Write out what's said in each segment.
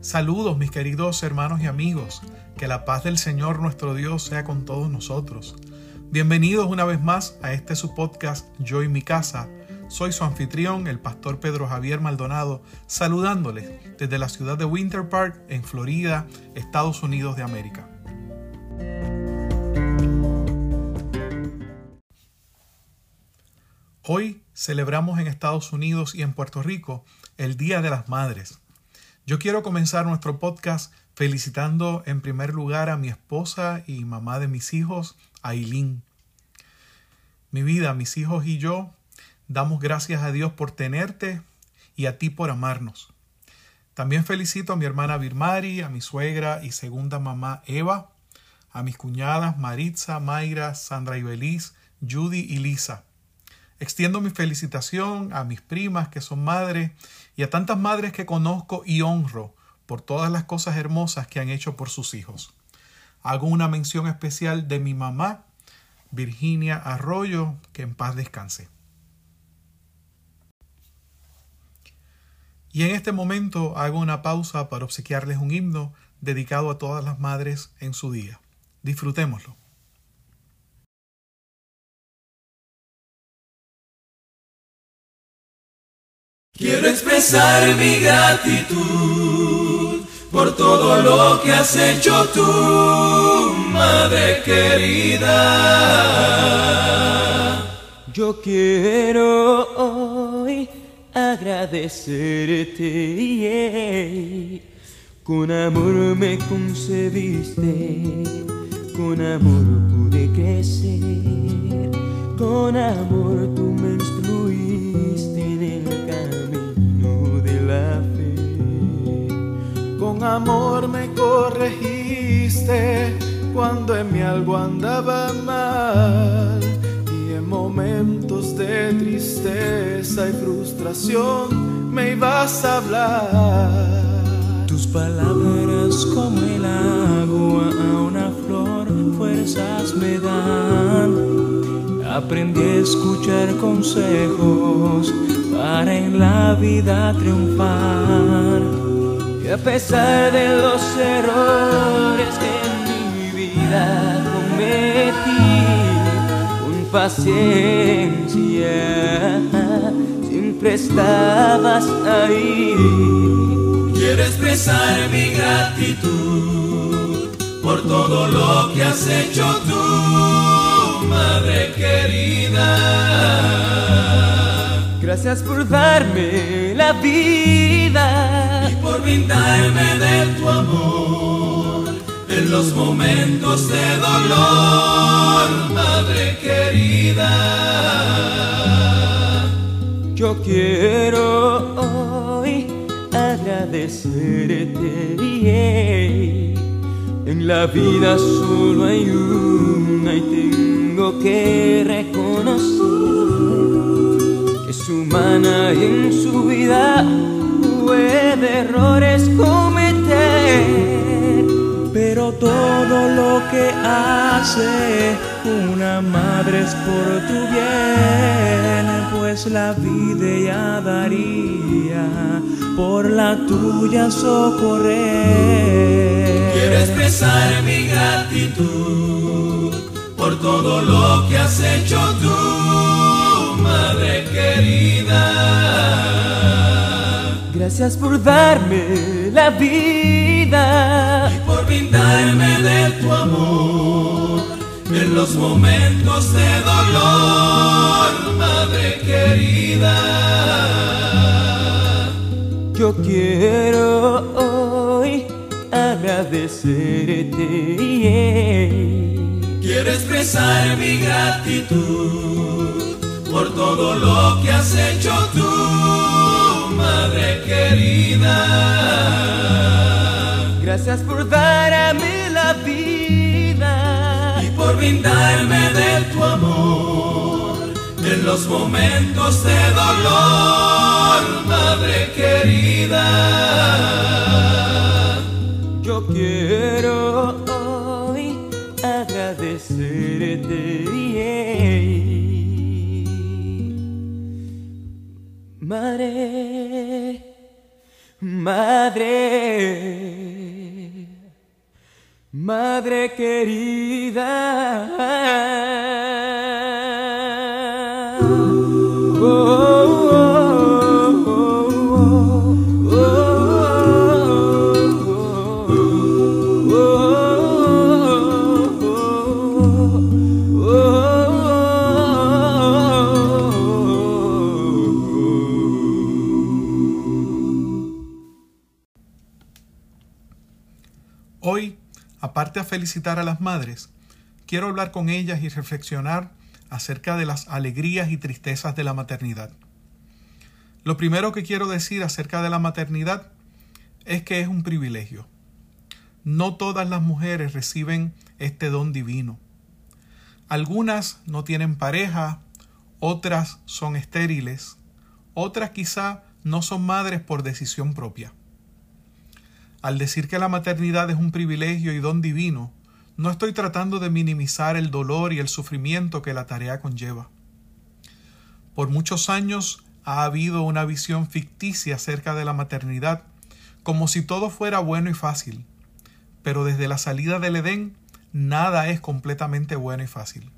Saludos mis queridos hermanos y amigos, que la paz del Señor nuestro Dios sea con todos nosotros. Bienvenidos una vez más a este su podcast Yo y mi casa. Soy su anfitrión, el pastor Pedro Javier Maldonado, saludándoles desde la ciudad de Winter Park, en Florida, Estados Unidos de América. Hoy celebramos en Estados Unidos y en Puerto Rico el Día de las Madres. Yo quiero comenzar nuestro podcast felicitando en primer lugar a mi esposa y mamá de mis hijos, Aileen. Mi vida, mis hijos y yo damos gracias a Dios por tenerte y a ti por amarnos. También felicito a mi hermana Birmari, a mi suegra y segunda mamá Eva, a mis cuñadas Maritza, Mayra, Sandra y Beliz, Judy y Lisa. Extiendo mi felicitación a mis primas que son madres y a tantas madres que conozco y honro por todas las cosas hermosas que han hecho por sus hijos. Hago una mención especial de mi mamá, Virginia Arroyo, que en paz descanse. Y en este momento hago una pausa para obsequiarles un himno dedicado a todas las madres en su día. Disfrutémoslo. Quiero expresar mi gratitud por todo lo que has hecho tú, madre querida. Yo quiero hoy agradecerte. Con amor me concebiste, con amor pude crecer, con amor tú me instruiste en el camino Con amor me corregiste cuando en mi algo andaba mal y en momentos de tristeza y frustración me ibas a hablar. Tus palabras como el agua a una flor fuerzas me dan. Aprendí a escuchar consejos para en la vida triunfar. A pesar de los errores que en mi vida cometí, con paciencia siempre estabas ahí. Quiero expresar mi gratitud por todo lo que has hecho tú, madre querida. Gracias por darme la vida brindarme de tu amor en los momentos de dolor, madre querida. Yo quiero hoy agradecerte. En la vida solo hay una y tengo que reconocer que es humana y en su vida puede errores cometer. Pero todo lo que hace una madre es por tu bien, pues la vida ya daría por la tuya socorrer. Quiero expresar mi gratitud por todo lo que has hecho tú, madre querida. Gracias por darme la vida y por brindarme de tu amor en los momentos de dolor, madre querida. Yo quiero hoy agradecerte. Quiero expresar mi gratitud por todo lo que has hecho tú, Gracias por darme la vida y por brindarme de tu amor en los momentos de dolor, madre querida. Yo quiero hoy agradecerte. Madre, Madre, Madre querida. Oh, aparte a felicitar a las madres, quiero hablar con ellas y reflexionar acerca de las alegrías y tristezas de la maternidad. Lo primero que quiero decir acerca de la maternidad es que es un privilegio. No todas las mujeres reciben este don divino. Algunas no tienen pareja, otras son estériles, otras quizá no son madres por decisión propia. Al decir que la maternidad es un privilegio y don divino, no estoy tratando de minimizar el dolor y el sufrimiento que la tarea conlleva. Por muchos años ha habido una visión ficticia acerca de la maternidad, como si todo fuera bueno y fácil, pero desde la salida del Edén nada es completamente bueno y fácil.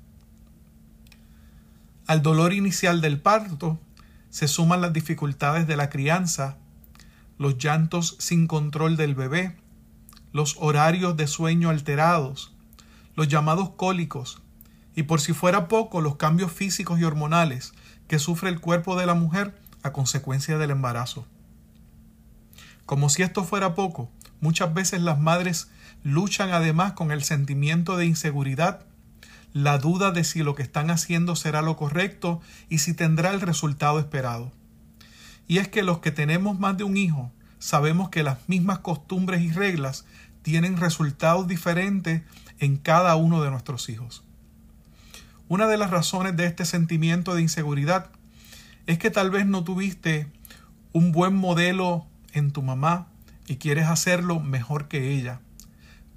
Al dolor inicial del parto se suman las dificultades de la crianza, los llantos sin control del bebé, los horarios de sueño alterados, los llamados cólicos, y por si fuera poco, los cambios físicos y hormonales que sufre el cuerpo de la mujer a consecuencia del embarazo. Como si esto fuera poco, muchas veces las madres luchan además con el sentimiento de inseguridad, la duda de si lo que están haciendo será lo correcto y si tendrá el resultado esperado. Y es que los que tenemos más de un hijo sabemos que las mismas costumbres y reglas tienen resultados diferentes en cada uno de nuestros hijos. Una de las razones de este sentimiento de inseguridad es que tal vez no tuviste un buen modelo en tu mamá y quieres hacerlo mejor que ella,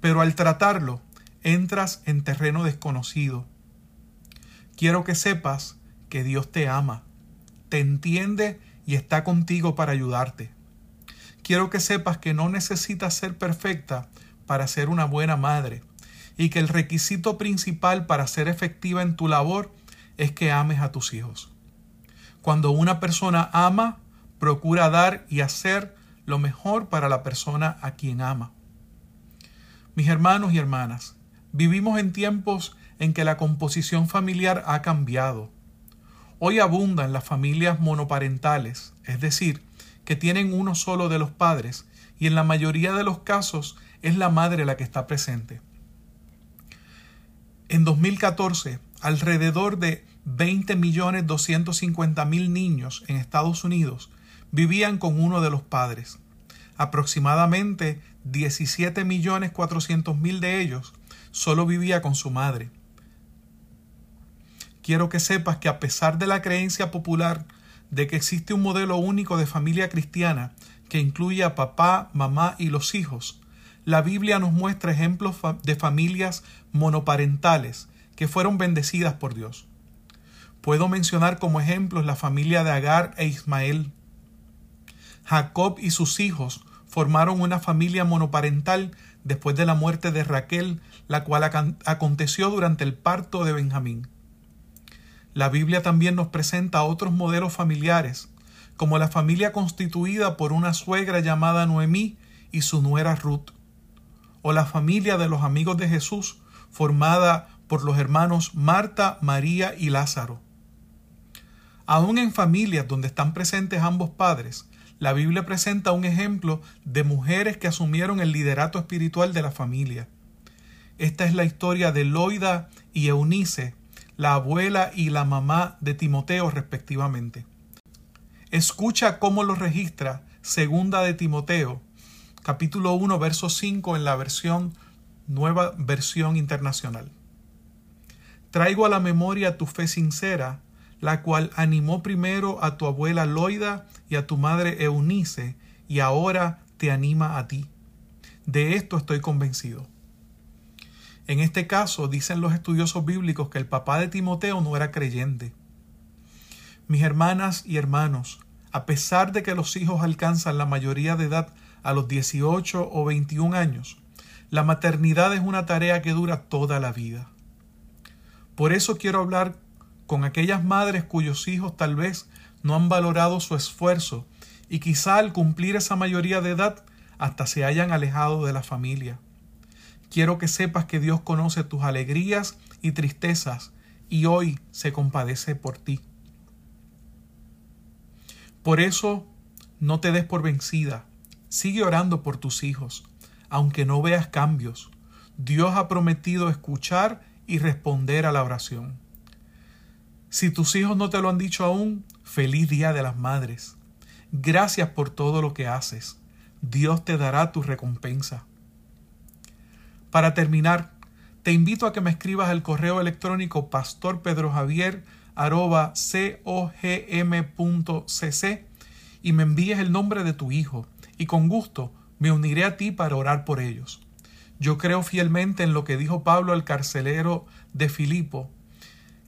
pero al tratarlo entras en terreno desconocido. Quiero que sepas que Dios te ama, te entiende y está contigo para ayudarte. Quiero que sepas que no necesitas ser perfecta para ser una buena madre y que el requisito principal para ser efectiva en tu labor es que ames a tus hijos. Cuando una persona ama, procura dar y hacer lo mejor para la persona a quien ama. Mis hermanos y hermanas, vivimos en tiempos en que la composición familiar ha cambiado. Hoy abundan las familias monoparentales, es decir, que tienen uno solo de los padres, y en la mayoría de los casos es la madre la que está presente. En 2014, alrededor de 20.250.000 niños en Estados Unidos vivían con uno de los padres. Aproximadamente 17.400.000 de ellos solo vivía con su madre. Quiero que sepas que a pesar de la creencia popular de que existe un modelo único de familia cristiana que incluye a papá, mamá y los hijos, la Biblia nos muestra ejemplos de familias monoparentales que fueron bendecidas por Dios. Puedo mencionar como ejemplos la familia de Agar e Ismael. Jacob y sus hijos formaron una familia monoparental después de la muerte de Raquel, la cual aconteció durante el parto de Benjamín. La Biblia también nos presenta otros modelos familiares, como la familia constituida por una suegra llamada Noemí y su nuera Ruth o la familia de los amigos de Jesús, formada por los hermanos Marta, María y Lázaro. Aún en familias donde están presentes ambos padres, la Biblia presenta un ejemplo de mujeres que asumieron el liderato espiritual de la familia. Esta es la historia de Loida y Eunice, la abuela y la mamá de Timoteo respectivamente. Escucha cómo lo registra Segunda de Timoteo, capítulo 1, verso 5 en la versión nueva versión internacional. Traigo a la memoria tu fe sincera, la cual animó primero a tu abuela Loida y a tu madre Eunice, y ahora te anima a ti. De esto estoy convencido. En este caso, dicen los estudiosos bíblicos que el papá de Timoteo no era creyente. Mis hermanas y hermanos, a pesar de que los hijos alcanzan la mayoría de edad a los 18 o 21 años, la maternidad es una tarea que dura toda la vida. Por eso quiero hablar con aquellas madres cuyos hijos tal vez no han valorado su esfuerzo y quizá al cumplir esa mayoría de edad hasta se hayan alejado de la familia. Quiero que sepas que Dios conoce tus alegrías y tristezas y hoy se compadece por ti. Por eso, no te des por vencida. Sigue orando por tus hijos, aunque no veas cambios. Dios ha prometido escuchar y responder a la oración. Si tus hijos no te lo han dicho aún, feliz Día de las Madres. Gracias por todo lo que haces. Dios te dará tu recompensa. Para terminar, te invito a que me escribas al correo electrónico pastorpedrojavier.cogm.cc y me envíes el nombre de tu hijo, y con gusto me uniré a ti para orar por ellos. Yo creo fielmente en lo que dijo Pablo al carcelero de Filipo.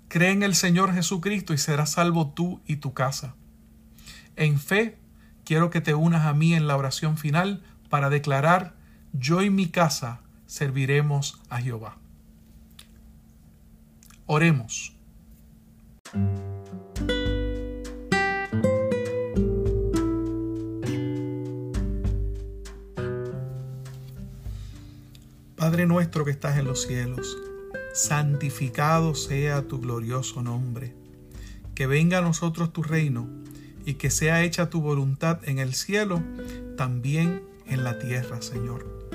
Cree en el Señor Jesucristo y serás salvo tú y tu casa. En fe, quiero que te unas a mí en la oración final para declarar, yo y mi casa serviremos a Jehová. Oremos. Padre nuestro que estás en los cielos, santificado sea tu glorioso nombre. Que venga a nosotros tu reino y que sea hecha tu voluntad en el cielo, también en la tierra, Señor.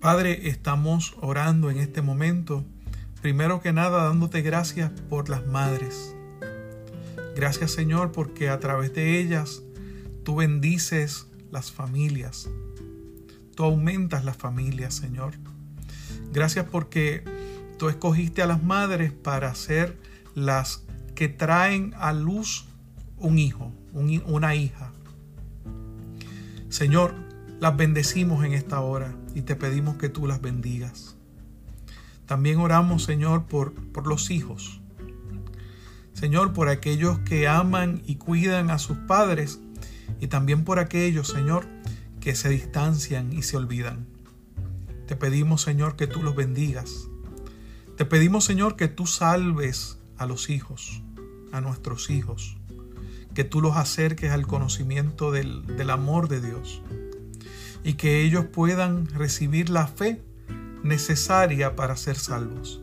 Padre, estamos orando en este momento, primero que nada dándote gracias por las madres. Gracias Señor porque a través de ellas tú bendices las familias. Tú aumentas las familias, Señor. Gracias porque tú escogiste a las madres para ser las que traen a luz un hijo, una hija. Señor, las bendecimos en esta hora y te pedimos que tú las bendigas. También oramos, Señor, por, por los hijos. Señor, por aquellos que aman y cuidan a sus padres y también por aquellos, Señor, que se distancian y se olvidan. Te pedimos, Señor, que tú los bendigas. Te pedimos, Señor, que tú salves a los hijos, a nuestros hijos, que tú los acerques al conocimiento del, del amor de Dios y que ellos puedan recibir la fe necesaria para ser salvos.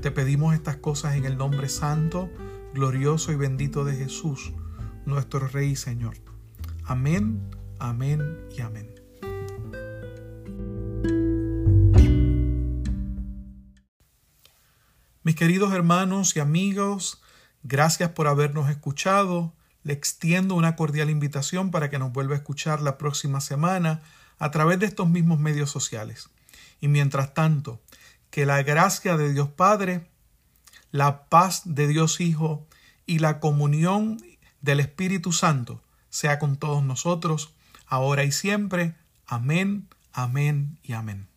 Te pedimos estas cosas en el nombre santo, glorioso y bendito de Jesús, nuestro Rey y Señor. Amén, amén y amén. Mis queridos hermanos y amigos, gracias por habernos escuchado. Le extiendo una cordial invitación para que nos vuelva a escuchar la próxima semana a través de estos mismos medios sociales. Y mientras tanto, que la gracia de Dios Padre, la paz de Dios Hijo y la comunión del Espíritu Santo sea con todos nosotros, ahora y siempre. Amén, amén y amén.